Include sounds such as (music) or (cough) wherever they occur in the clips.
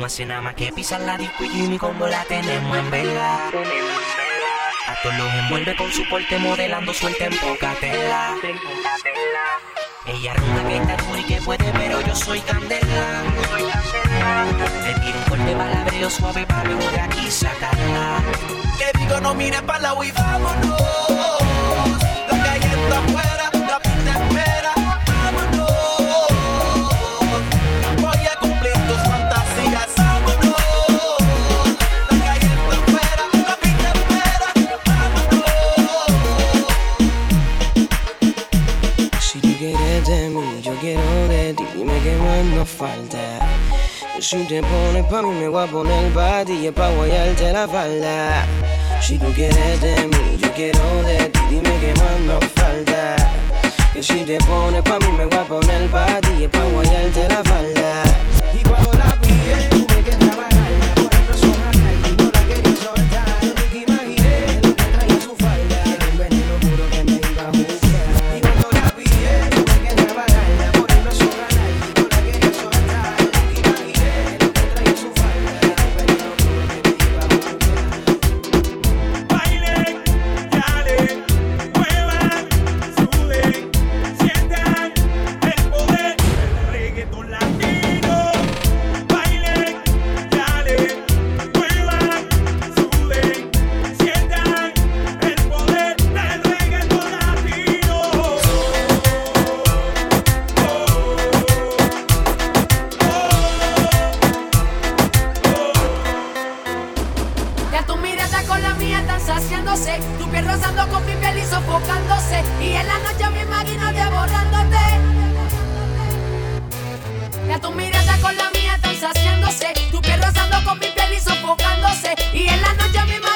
No hace nada más que pisar la disco y Jimmy como la tenemos en vela. A todos los envuelve con su porte modelando suelta en poca tela. Ella ronda que está dura y que puede, pero yo soy candela. Le tiro un fuerte palabrillo suave para luego de aquí sacarla. Que digo, no mires para la y vámonos. Lo que afuera. no falta. Si te pones pa' mí me voy a poner pa' ti y pa' guayarte la falda. Si tú quieres de mí, yo quiero de ti, dime qué más nos falta. Que si te pones pa' mí me voy a poner pa' ti y pa' guayarte la falda. mía están saciándose, tu piel rozando con mi piel y sofocándose, y en la noche me imagino devorándote. Ya tu mirada con la mía están saciándose, tu piel rozando con mi piel y sofocándose, y en la noche me imagino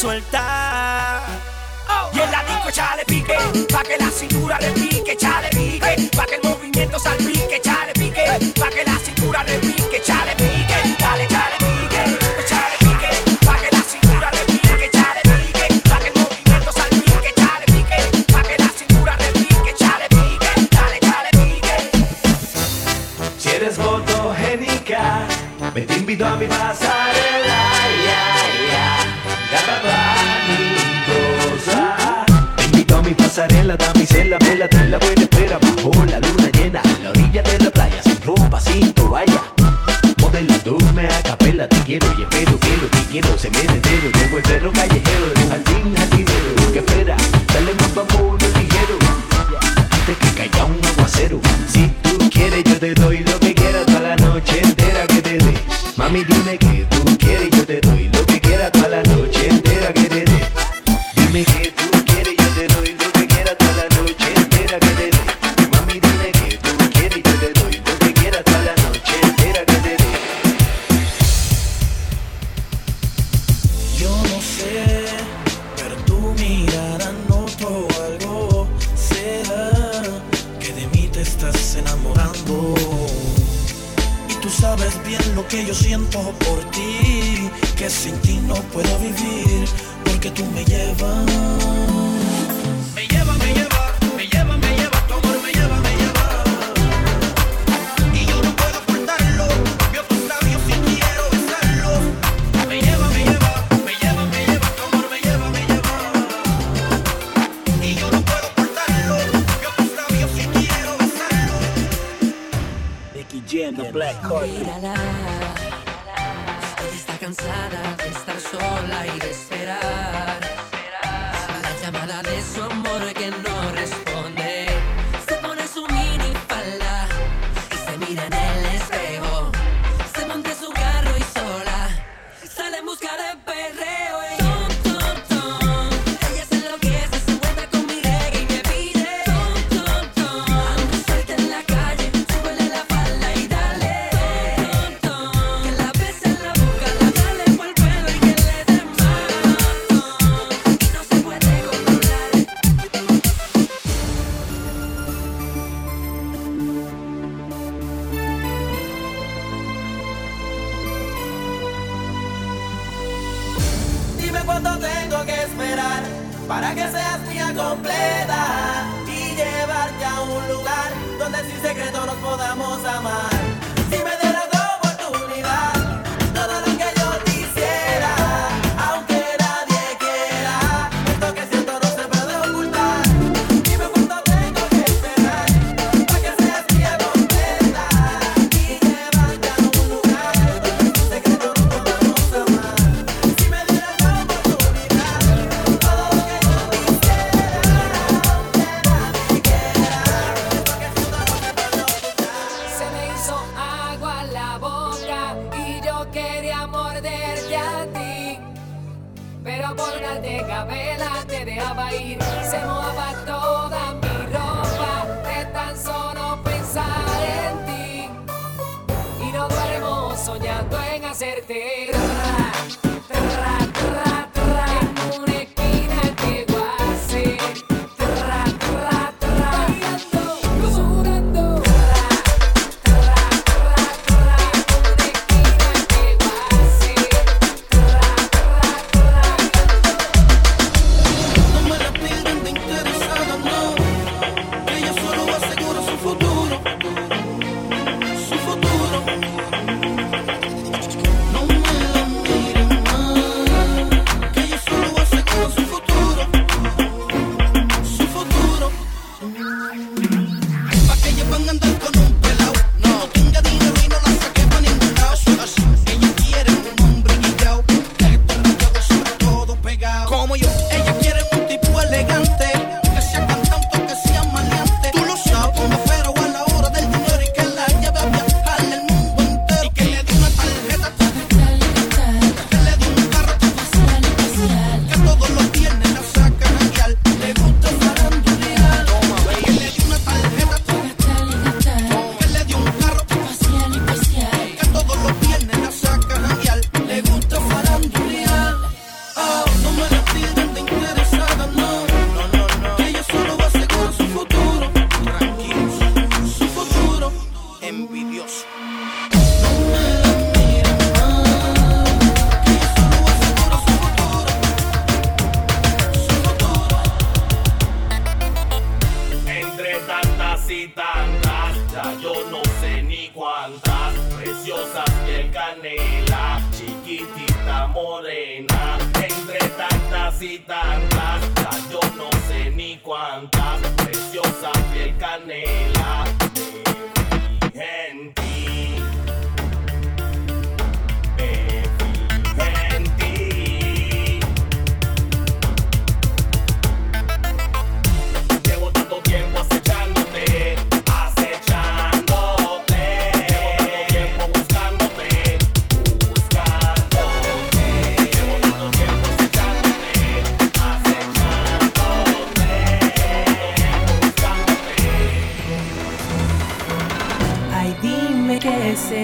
suelta. pasarela, damisela, vela de la buena espera bajo la luna llena, en la orilla de la playa, sin ropa, sin toalla. Modelo, duerme a capela, te quiero, y espero, quiero, te quiero, se me entero, tengo el perro callejero. lo que yo siento por ti, que sin ti no puedo vivir, porque tú. Me llevas that card.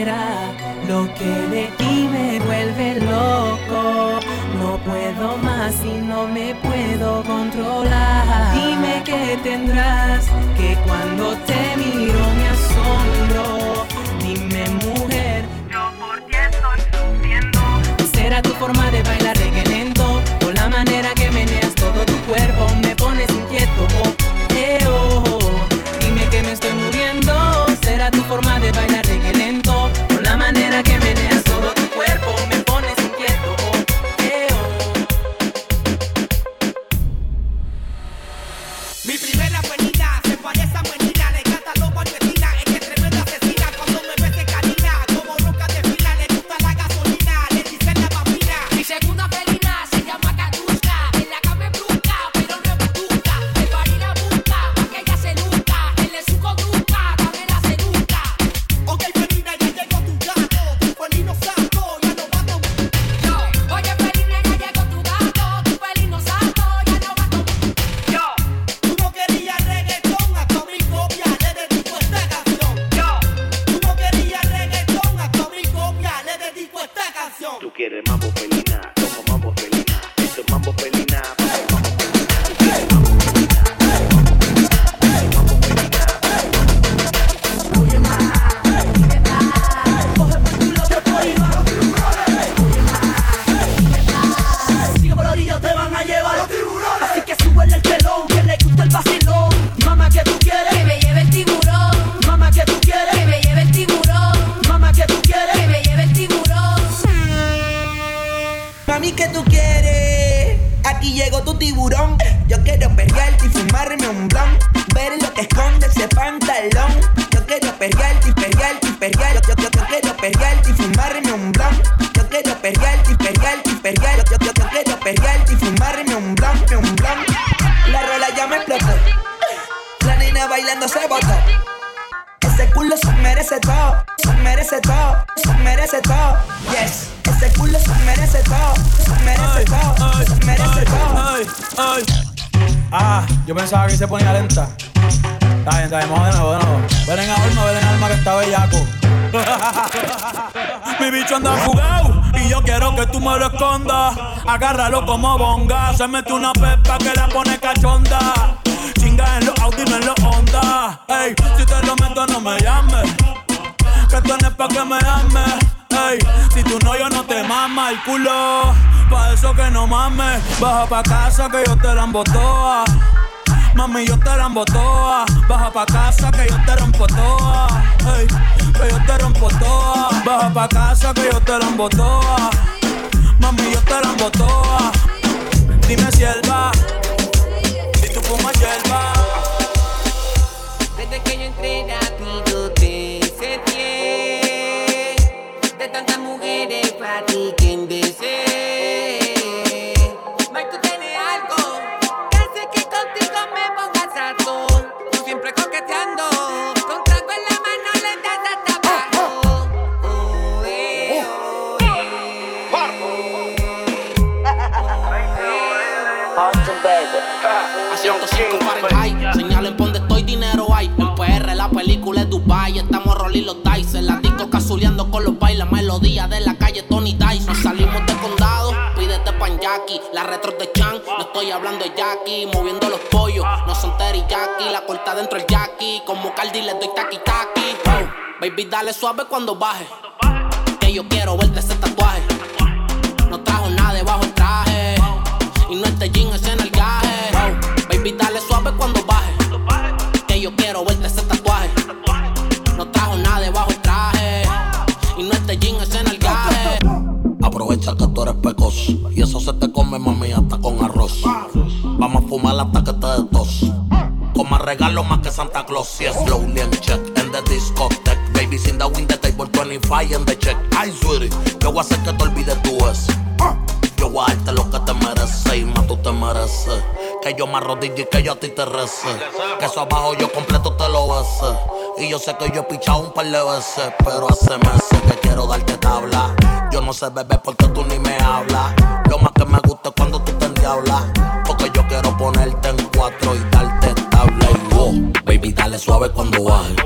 lo que de ti me vuelve loco. No puedo más y no me puedo controlar. Dime qué tendrás, que cuando te miro me asombro. Dime mujer, yo por qué estoy sufriendo. Será tu forma de bailar tú quieres. Aquí llegó tu tiburón. Yo quiero perrearte y fumarme un blon. Ver lo que esconde ese pantalón. Yo quiero perrearte y perrearte y perrear. Yo, yo, yo, quiero perrearte y fumarme un blon. Yo quiero perrearte y perrearte y perrear. Yo, yo, yo, quiero perrearte y fumarme un blon, un blon. La rola ya me explotó. La nena bailando se botó. Culo se merece todo, se merece todo, se merece todo. Yes, ese culo se merece todo, se merece todo, se merece todo. ay, ay. Ah, yo pensaba que se ponía lenta. Está bien, está bien, vamos de nuevo, de nuevo. Ven en alma, ven en alma que está bellaco. (laughs) Mi bicho anda jugado y yo quiero que tú me lo escondas. Agárralo como bonga. Se mete una pepa que la pone Pa' que me ames. Ey, si tú no, yo no te mama el culo. Pa' eso que no mames. Baja pa' casa que yo te la embotoa. Mami, yo te la embotoa. Baja pa' casa que yo te rompo toa. Ey, que yo te rompo toa. Baja pa' casa que yo te la embotoa. Mami, yo te la embotoa. Dime si él va. Si tú fumas hierba. Desde que yo entré A 105 Fahrenheit, señalen por donde estoy, dinero hay. En PR la película es Dubai, estamos rolling los dice. La disco cazuleando con los bailes, melodía de la calle Tony Dice. Nos salimos de condado, pídete pan Jackie. La retro de Chan, no estoy hablando de Jackie. Moviendo los pollos, no son teriyaki. La corta dentro el Jackie, como Cardi le doy taki. Oh, baby, dale suave cuando baje. Que yo quiero verte ese tatuaje. No trajo Y no este jean es en el gaje. Baby, dale suave cuando baje. Que yo quiero verte ese tatuaje. No trajo nada debajo el traje. Y no este jean es en el gaje. Aprovecha que tú eres pecoso y eso se te come, mami, hasta con arroz. Vamos a fumar hasta que te des tos. Con más regalo más que Santa Claus. Yes, slowly and check in the discotheque. Babies in the wing, the table 25 and the check. Ay, sweetie, yo voy a hacer que te olvides tú eso. Que yo me arrodille y que yo a ti te rece. Que eso abajo yo completo te lo bese. Y yo sé que yo he pichado un par de veces. Pero hace meses que quiero darte tabla. Yo no sé beber porque tú ni me hablas. Lo más que me gusta es cuando tú te endiablas. Porque yo quiero ponerte en cuatro y darte tabla. Y wow, baby, dale suave cuando baje.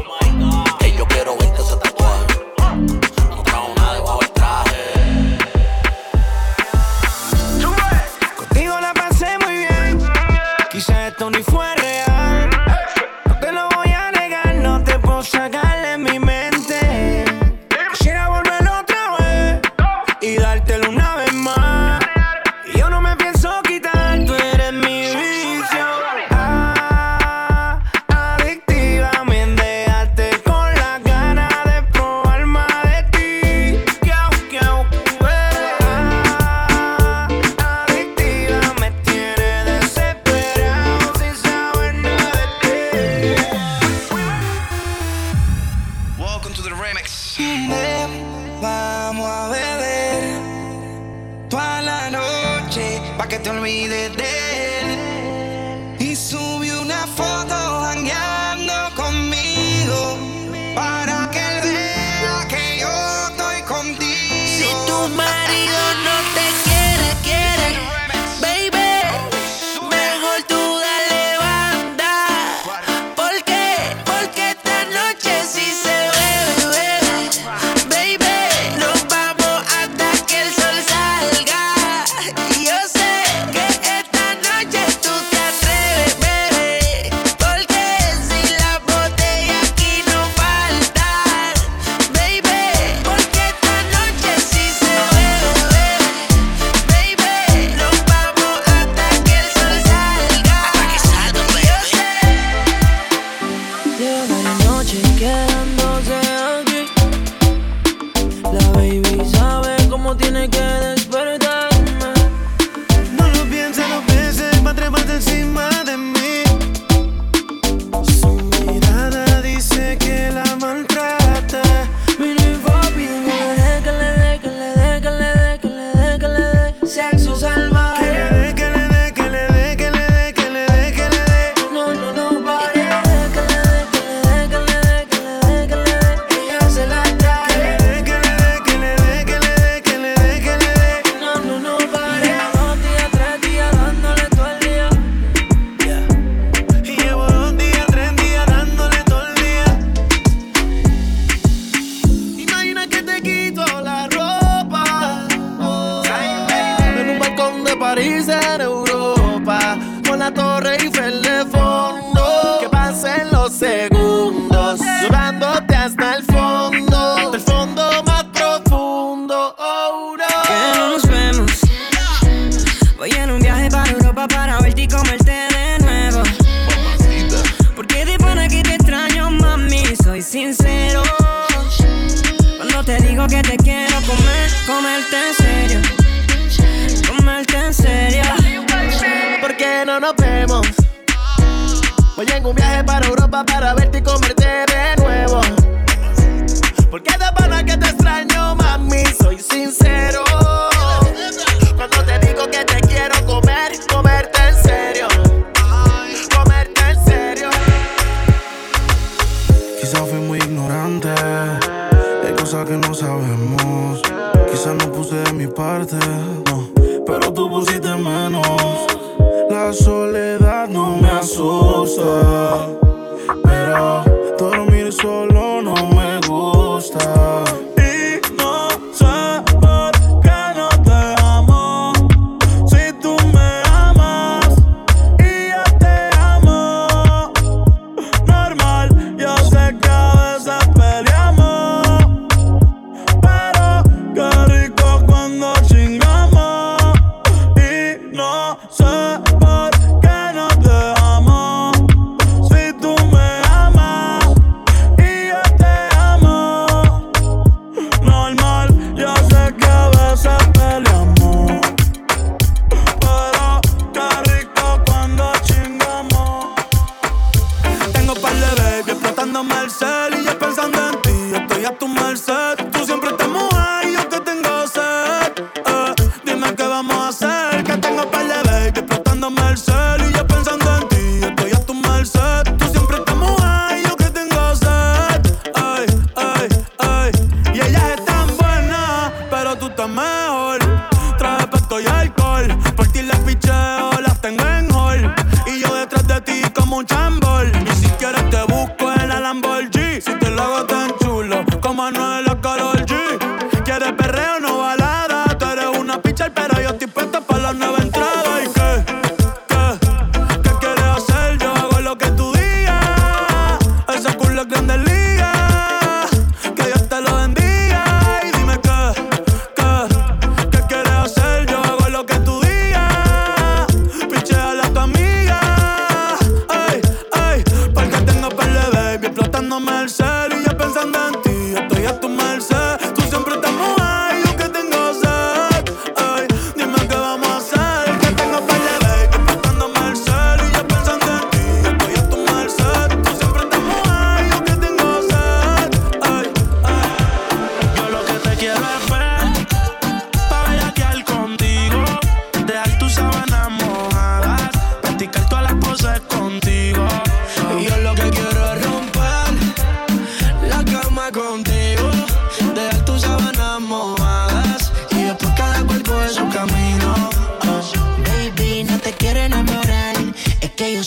Voy en un viaje para Europa para verte y comerte de nuevo. Porque de pana que te extraño, mami, soy sincero. Cuando te digo que te quiero comer, comerte en serio. Comerte en serio. Quizás fui muy ignorante. Hay cosas que no sabemos Uh,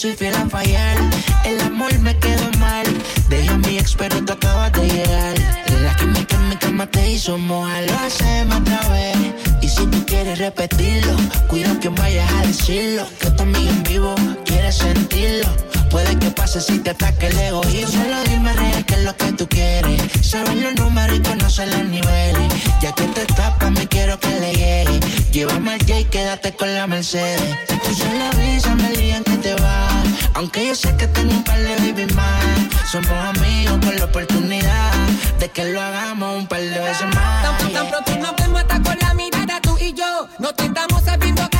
si fueran fallar. El amor me quedó mal. Deja a mi ex, pero tú acabas de llegar. La química en mi cama te hizo mojar. Lo hacemos otra vez. Y si tú quieres repetirlo, cuida que vayas a decirlo. Que tu amigo en vivo quiere sentirlo. Puede que pase si te ataque el egoísmo. Solo dime real que es lo que tú quieres. Sabes los números y conoces los niveles. Ya que te tapas, me quiero que le llegue. Llévame al J y quédate con la Mercedes. Tú la brisa, me lían aunque yo sé que tengo un par de baby más. Somos amigos con la oportunidad de que lo hagamos un par de veces más. Tan, pronto nos vemos hasta con la mirada tú y yo. No te estamos sabiendo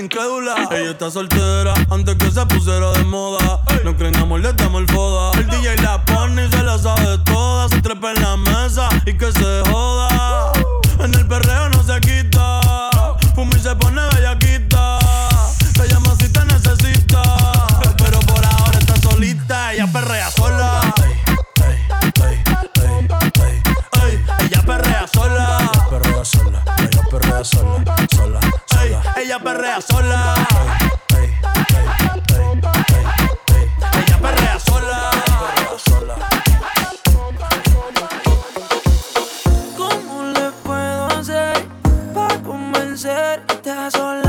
incrédula. Ella está soltera antes que se pusiera de moda. No creen amor, le damos el foda. El DJ la pone y se la sabe toda. Se trepa en la mesa y que se joda. En el perreo no se quita. Fumi se pone bellaquita. Te llama si te necesita. Pero por ahora está solita. Ella perrea sola. Ella perrea sola. Ella Perrea sola. Ella perrea sola ella perrea sola. Ella perrea sola. ¿Cómo le puedo hacer para convencerte a sola?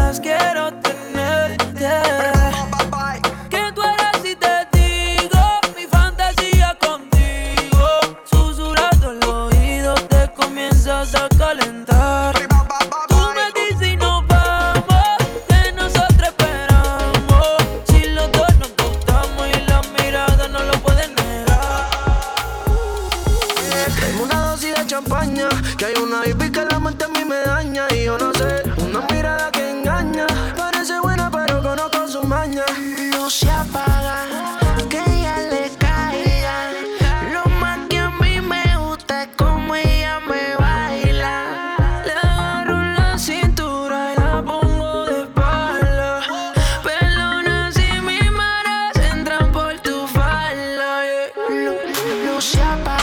up.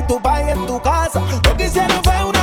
y tu país en tu casa. Lo que hicieron fue una